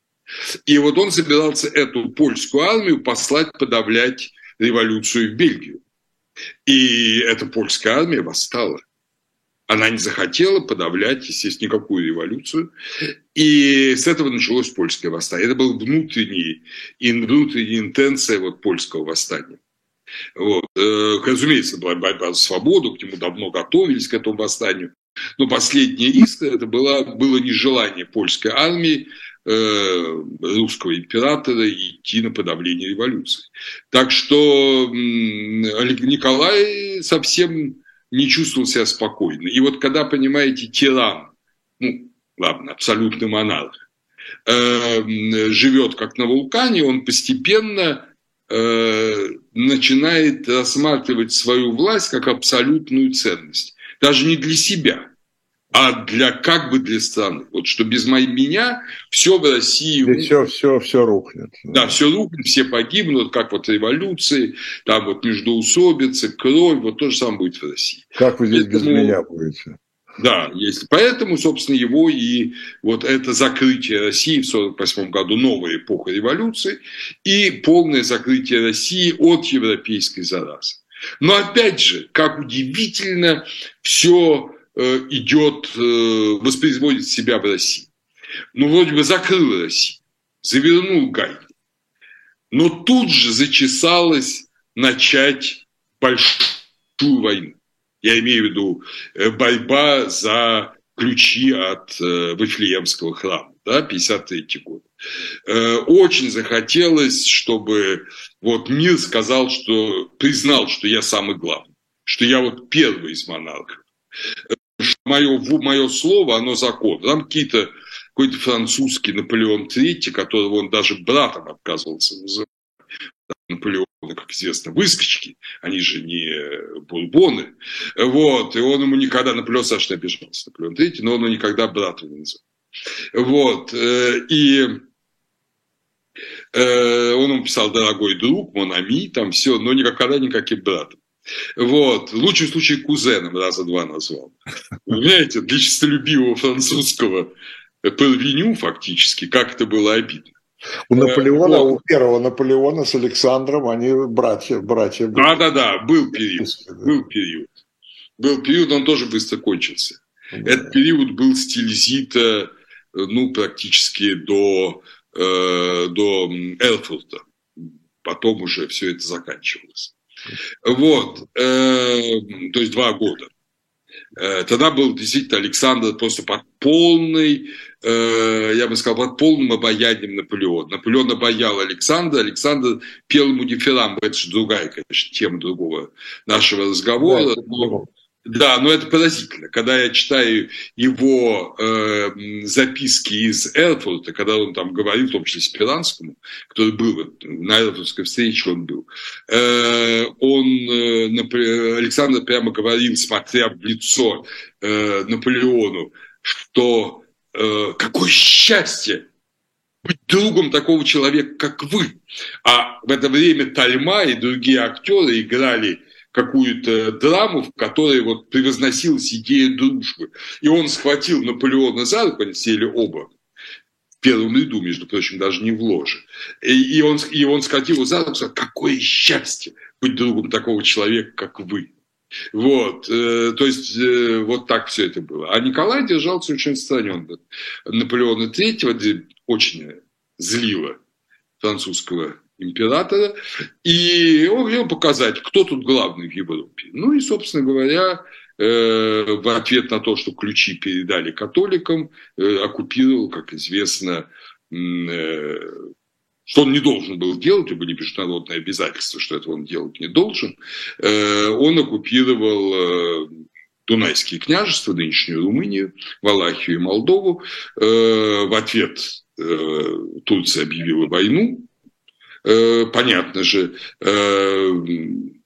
Speaker 2: И вот он собирался эту польскую армию послать подавлять революцию в Бельгию. И эта польская армия восстала. Она не захотела подавлять, естественно, никакую революцию. И с этого началось польское восстание. Это был внутренний, внутренняя интенция вот польского восстания. Вот. Э, разумеется, была борьба за свободу, к нему давно готовились, к этому восстанию. Но последняя искра это было, было нежелание польской армии Э, русского императора идти на подавление революции. Так что Николай совсем не чувствовал себя спокойно. И вот когда, понимаете, тиран, ну, ладно, абсолютный монарх, э, живет как на вулкане, он постепенно э, начинает рассматривать свою власть как абсолютную ценность. Даже не для себя, а для как бы для страны. Вот что без меня все в России...
Speaker 1: И все, все, все рухнет.
Speaker 2: Да, все рухнет, все погибнут, как вот революции, там вот междоусобицы, кровь, вот то же самое будет в России.
Speaker 1: Как вы здесь Поэтому... без меня будете?
Speaker 2: Да, есть. Поэтому, собственно, его и вот это закрытие России в 1948 году, новая эпоха революции и полное закрытие России от европейской заразы. Но опять же, как удивительно все идет, э, воспроизводит себя в России. Ну, вроде бы закрыл Россию, завернул гайки. Но тут же зачесалось начать большую войну. Я имею в виду э, борьба за ключи от Вифлеемского храма, да, 53 год. Очень захотелось, чтобы вот мир сказал, что признал, что я самый главный, что я вот первый из монархов мое, мое слово, оно закон. Там какие-то какой-то французский Наполеон III, которого он даже братом отказывался называть. Наполеона, как известно, выскочки, они же не бурбоны. Вот, и он ему никогда, Наполеон Саша обижался, Наполеон III, но он ему никогда брата не называл. Вот, э, и э, он ему писал «дорогой друг», «монами», там все, но никогда никаким братом. Вот. В лучшем случае кузеном раза два назвал. Понимаете, для честолюбивого французского Пелвиню фактически, как это было обидно.
Speaker 1: У Наполеона, вот. у первого Наполеона с Александром, они братья, братья
Speaker 2: были. Да-да-да, был период, был период. Был период, он тоже быстро кончился. Да. Этот период был стилизита, ну, практически до, э, до Эрфурта. Потом уже все это заканчивалось. Вот, э, то есть два года. Э, тогда был действительно Александр просто под полной, э, я бы сказал, под полным обаянием Наполеона. Наполеон обаял Александра, Александр пел ему дифирамбы. Это же другая, конечно, тема другого нашего разговора. Да, но, да, но это поразительно. Когда я читаю его э, записки из Эрфурта, когда он там говорил, в том числе Спиранскому, который был на Эрфуртской встрече, он был, э, он, э, например, Александр прямо говорил, смотря в лицо э, Наполеону, что э, какое счастье быть другом такого человека, как вы. А в это время Тальма и другие актеры играли какую-то драму, в которой вот превозносилась идея дружбы. И он схватил Наполеона за руку, они сели оба, в первом ряду, между прочим, даже не в ложе. И, и, он, и он схватил его за руку сказал, какое счастье быть другом такого человека, как вы. Вот, э, то есть э, вот так все это было. А Николай держался очень отстраненно. Наполеона III очень злило французского императора, и он хотел показать, кто тут главный в Европе. Ну и, собственно говоря, э, в ответ на то, что ключи передали католикам, э, оккупировал, как известно, э, что он не должен был делать, были международные обязательства, что этого он делать не должен, он оккупировал Дунайские княжества, нынешнюю Румынию, Валахию и Молдову. В ответ Турция объявила войну Э, понятно же, э,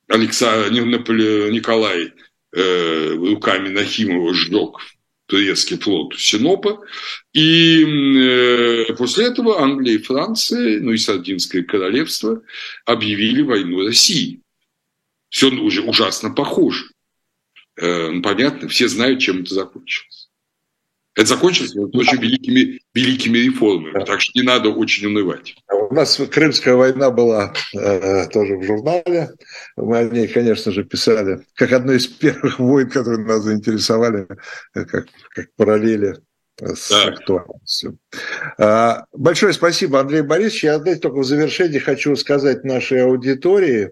Speaker 2: Александр, Николай э, руками Нахимова сжег турецкий флот Синопа. И после этого Англия и Франция, ну и Сардинское королевство объявили войну России. Все уже ужасно похоже. Ну, понятно, все знают, чем это закончилось. Это закончилось очень великими, великими реформами, да. так что не надо очень унывать.
Speaker 1: У нас Крымская война была э, тоже в журнале. Мы о ней, конечно же, писали как одну из первых войн, которые нас заинтересовали, э, как, как параллели с да. актуальностью. А, большое спасибо, Андрей Борисович. Я опять только в завершении хочу сказать нашей аудитории,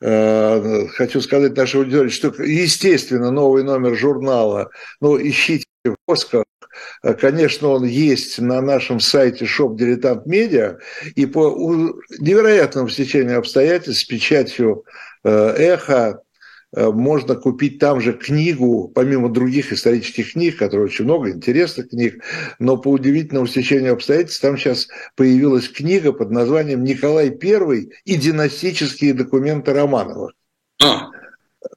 Speaker 1: э, хочу сказать нашей аудитории, что, естественно, новый номер журнала, ну, ищите в поисках. Конечно, он есть на нашем сайте Shop Dilettant Media, и по невероятному стечению обстоятельств с печатью э, «Эхо» э, можно купить там же книгу, помимо других исторических книг, которые очень много интересных книг, но по удивительному стечению обстоятельств там сейчас появилась книга под названием «Николай I и династические документы Романовых». А.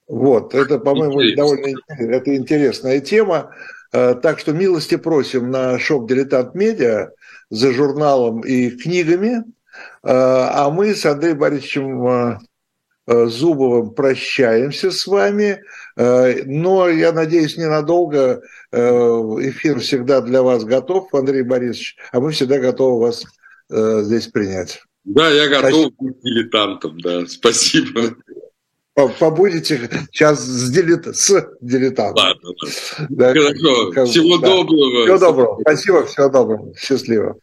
Speaker 1: Вот, это, по-моему, довольно это интересная тема. Э, так что милости просим на шоп «Дилетант Медиа» за журналом и книгами. Э, а мы с Андреем Борисовичем э, Зубовым прощаемся с вами. Но, я надеюсь, ненадолго эфир всегда для вас готов, Андрей Борисович, а мы всегда готовы вас здесь принять.
Speaker 2: Да, я готов Спасибо. быть дилетантом, да. Спасибо
Speaker 1: побудете сейчас с, дилет... с дилетантом.
Speaker 2: Ладно, да. Хорошо. Всего да. доброго.
Speaker 1: Всего доброго. Спасибо, всего доброго. Счастливо.